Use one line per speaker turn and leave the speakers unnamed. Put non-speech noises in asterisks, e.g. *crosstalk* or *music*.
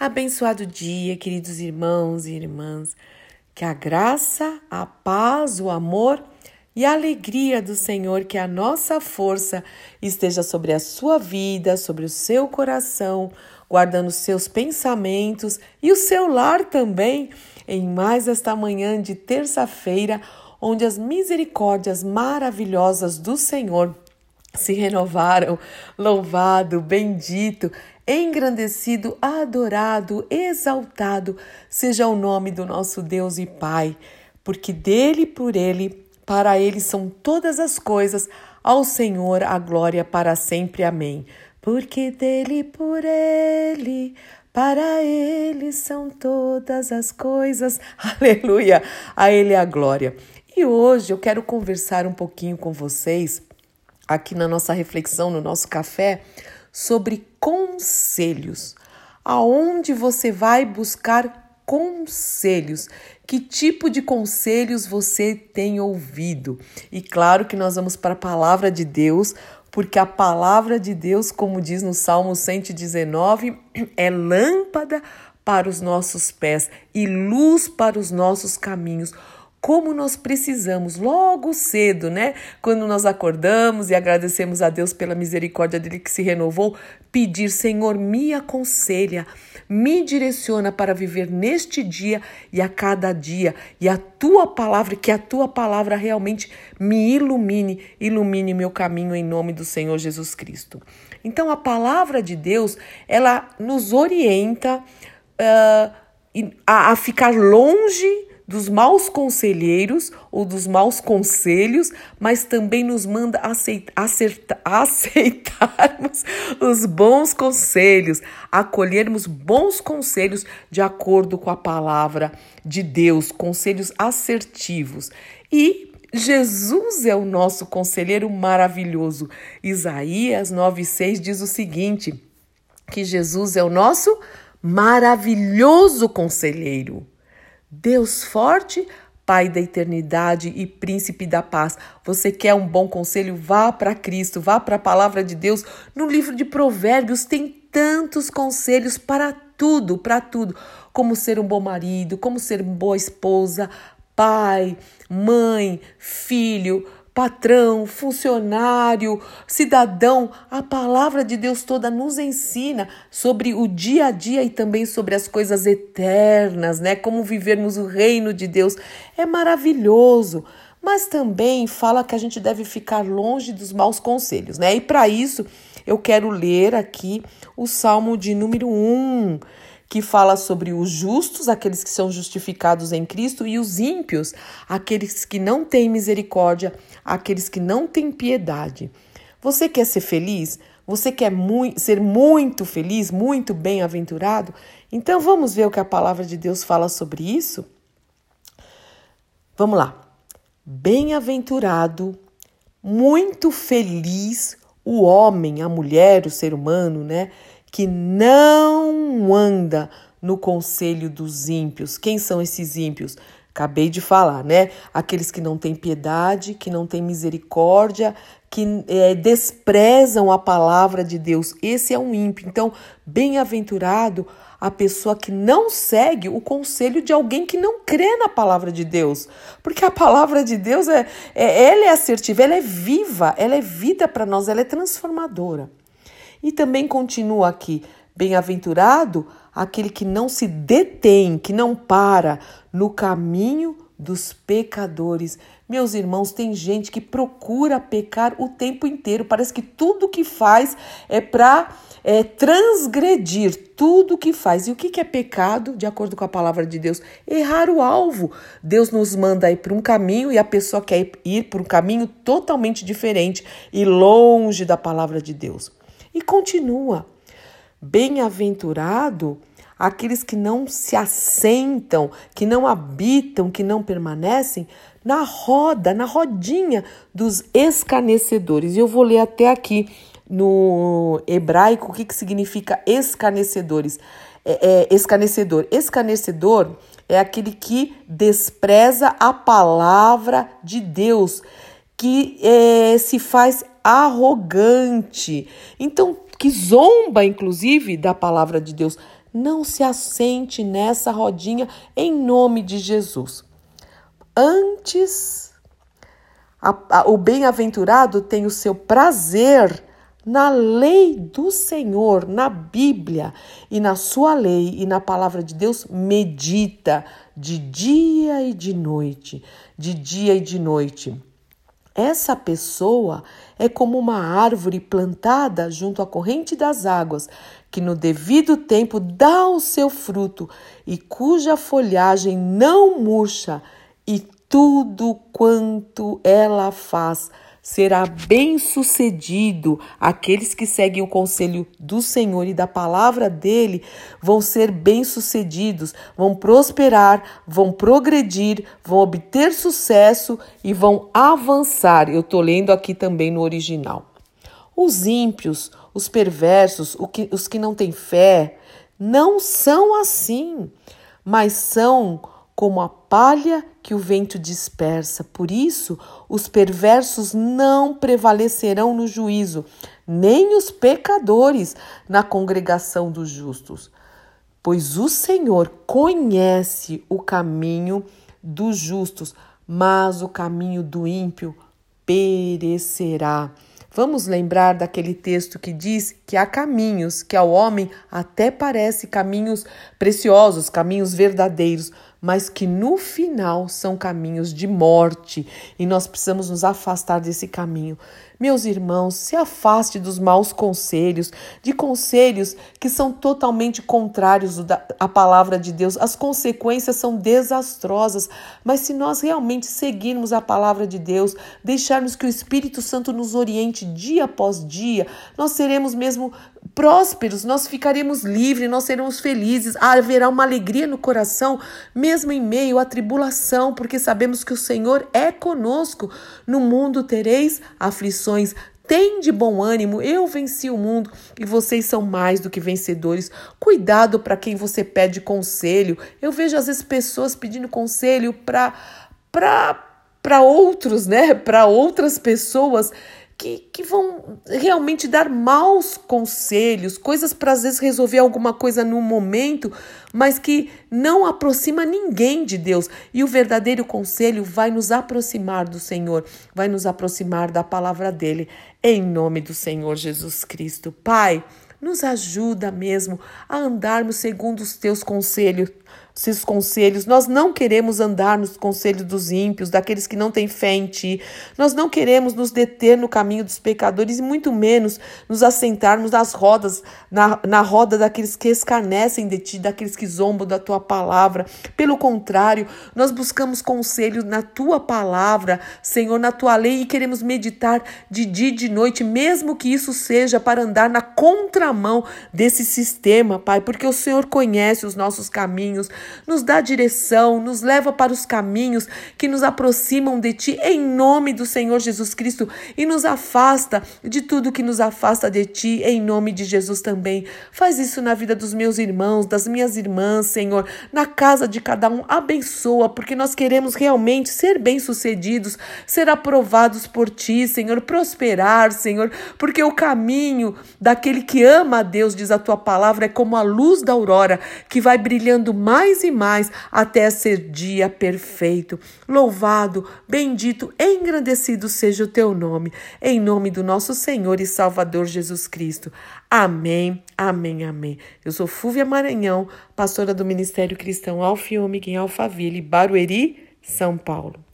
Abençoado dia, queridos irmãos e irmãs. Que a graça, a paz, o amor e a alegria do Senhor, que a nossa força esteja sobre a sua vida, sobre o seu coração, guardando seus pensamentos e o seu lar também, em mais esta manhã de terça-feira, onde as misericórdias maravilhosas do Senhor se renovaram. Louvado, bendito, engrandecido, adorado, exaltado seja o nome do nosso Deus e Pai, porque dele, por ele, para ele são todas as coisas, ao Senhor a glória para sempre. Amém. Porque dele, por ele, para ele são todas as coisas. *laughs* Aleluia! A ele a glória. E hoje eu quero conversar um pouquinho com vocês aqui na nossa reflexão, no nosso café, sobre conselhos. Aonde você vai buscar conselhos? Que tipo de conselhos você tem ouvido? E claro que nós vamos para a palavra de Deus, porque a palavra de Deus, como diz no Salmo 119, é lâmpada para os nossos pés e luz para os nossos caminhos como nós precisamos logo cedo, né? Quando nós acordamos e agradecemos a Deus pela misericórdia dele que se renovou, pedir, Senhor, me aconselha, me direciona para viver neste dia e a cada dia, e a tua palavra, que a tua palavra realmente me ilumine, ilumine meu caminho em nome do Senhor Jesus Cristo. Então a palavra de Deus, ela nos orienta uh, a, a ficar longe dos maus conselheiros ou dos maus conselhos, mas também nos manda aceitar, acertar, *laughs* aceitarmos os bons conselhos, acolhermos bons conselhos de acordo com a palavra de Deus, conselhos assertivos. E Jesus é o nosso conselheiro maravilhoso. Isaías 9,6 diz o seguinte: que Jesus é o nosso maravilhoso conselheiro. Deus forte, Pai da eternidade e príncipe da paz. Você quer um bom conselho? Vá para Cristo, vá para a palavra de Deus. No livro de Provérbios tem tantos conselhos para tudo, para tudo. Como ser um bom marido, como ser uma boa esposa, pai, mãe, filho, patrão, funcionário, cidadão, a palavra de Deus toda nos ensina sobre o dia a dia e também sobre as coisas eternas, né? Como vivermos o reino de Deus. É maravilhoso. Mas também fala que a gente deve ficar longe dos maus conselhos, né? E para isso, eu quero ler aqui o Salmo de número 1 que fala sobre os justos, aqueles que são justificados em Cristo, e os ímpios, aqueles que não têm misericórdia, aqueles que não têm piedade. Você quer ser feliz? Você quer ser muito feliz, muito bem-aventurado? Então vamos ver o que a palavra de Deus fala sobre isso? Vamos lá. Bem-aventurado, muito feliz o homem, a mulher, o ser humano, né? Que não anda no conselho dos ímpios. Quem são esses ímpios? Acabei de falar, né? Aqueles que não têm piedade, que não têm misericórdia, que é, desprezam a palavra de Deus. Esse é um ímpio. Então, bem-aventurado a pessoa que não segue o conselho de alguém que não crê na palavra de Deus. Porque a palavra de Deus é, é ela é assertiva, ela é viva, ela é vida para nós, ela é transformadora. E também continua aqui: bem-aventurado aquele que não se detém, que não para no caminho dos pecadores. Meus irmãos, tem gente que procura pecar o tempo inteiro. Parece que tudo que faz é para é, transgredir tudo que faz. E o que, é pecado, de acordo com a palavra de Deus? Errar o alvo. Deus nos manda ir para um caminho e a pessoa quer ir por um caminho totalmente diferente e longe da palavra de Deus. E continua: Bem-aventurado aqueles que não se assentam, que não habitam, que não permanecem na roda, na rodinha dos escarnecedores. E eu vou ler até aqui no hebraico o que, que significa escarnecedores. É, é, escarnecedor. Escarnecedor é aquele que despreza a palavra de Deus, que é, se faz arrogante. Então, que zomba, inclusive, da palavra de Deus. Não se assente nessa rodinha em nome de Jesus. Antes, a, a, o bem-aventurado tem o seu prazer na lei do Senhor, na Bíblia e na sua lei e na palavra de Deus, medita de dia e de noite, de dia e de noite. Essa pessoa é como uma árvore plantada junto à corrente das águas, que no devido tempo dá o seu fruto e cuja folhagem não murcha, e tudo quanto ela faz será bem-sucedido. Aqueles que seguem o conselho do Senhor e da palavra dele vão ser bem-sucedidos, vão prosperar, vão progredir, vão obter sucesso e vão avançar. Eu estou lendo aqui também no original. Os ímpios, os perversos, os que não têm fé, não são assim, mas são como a palha que o vento dispersa. Por isso, os perversos não prevalecerão no juízo, nem os pecadores na congregação dos justos. Pois o Senhor conhece o caminho dos justos, mas o caminho do ímpio perecerá. Vamos lembrar daquele texto que diz que há caminhos que ao homem até parece caminhos preciosos, caminhos verdadeiros, mas que no final são caminhos de morte e nós precisamos nos afastar desse caminho. Meus irmãos, se afaste dos maus conselhos, de conselhos que são totalmente contrários à palavra de Deus. As consequências são desastrosas, mas se nós realmente seguirmos a palavra de Deus, deixarmos que o Espírito Santo nos oriente dia após dia, nós seremos mesmo prósperos, nós ficaremos livres, nós seremos felizes, haverá uma alegria no coração, mesmo em meio à tribulação, porque sabemos que o Senhor é conosco. No mundo tereis aflições, tem de bom ânimo, eu venci o mundo e vocês são mais do que vencedores. Cuidado para quem você pede conselho. Eu vejo às vezes pessoas pedindo conselho para para outros, né? *laughs* Para outras pessoas que, que vão realmente dar maus conselhos, coisas para às vezes resolver alguma coisa no momento, mas que não aproxima ninguém de Deus. E o verdadeiro conselho vai nos aproximar do Senhor, vai nos aproximar da palavra dele, em nome do Senhor Jesus Cristo. Pai, nos ajuda mesmo a andarmos segundo os teus conselhos, esses conselhos. Nós não queremos andar nos conselhos dos ímpios, daqueles que não têm fé em ti. Nós não queremos nos deter no caminho dos pecadores e muito menos nos assentarmos nas rodas, na, na roda daqueles que escarnecem de ti, daqueles que zombam da tua palavra. Pelo contrário, nós buscamos conselhos na tua palavra, Senhor, na tua lei e queremos meditar de dia e de noite, mesmo que isso seja para andar na contramão desse sistema, Pai, porque o Senhor conhece os nossos caminhos nos dá direção, nos leva para os caminhos que nos aproximam de Ti, em nome do Senhor Jesus Cristo, e nos afasta de tudo que nos afasta de Ti, em nome de Jesus também. Faz isso na vida dos meus irmãos, das minhas irmãs, Senhor, na casa de cada um. Abençoa, porque nós queremos realmente ser bem-sucedidos, ser aprovados por Ti, Senhor, prosperar, Senhor, porque o caminho daquele que ama a Deus, diz a Tua palavra, é como a luz da aurora que vai brilhando mais mais e mais até ser dia perfeito. Louvado, bendito, engrandecido seja o teu nome, em nome do nosso Senhor e Salvador Jesus Cristo. Amém, amém, amém. Eu sou Fúvia Maranhão, pastora do Ministério Cristão Alfiômega em Alphaville, Barueri, São Paulo.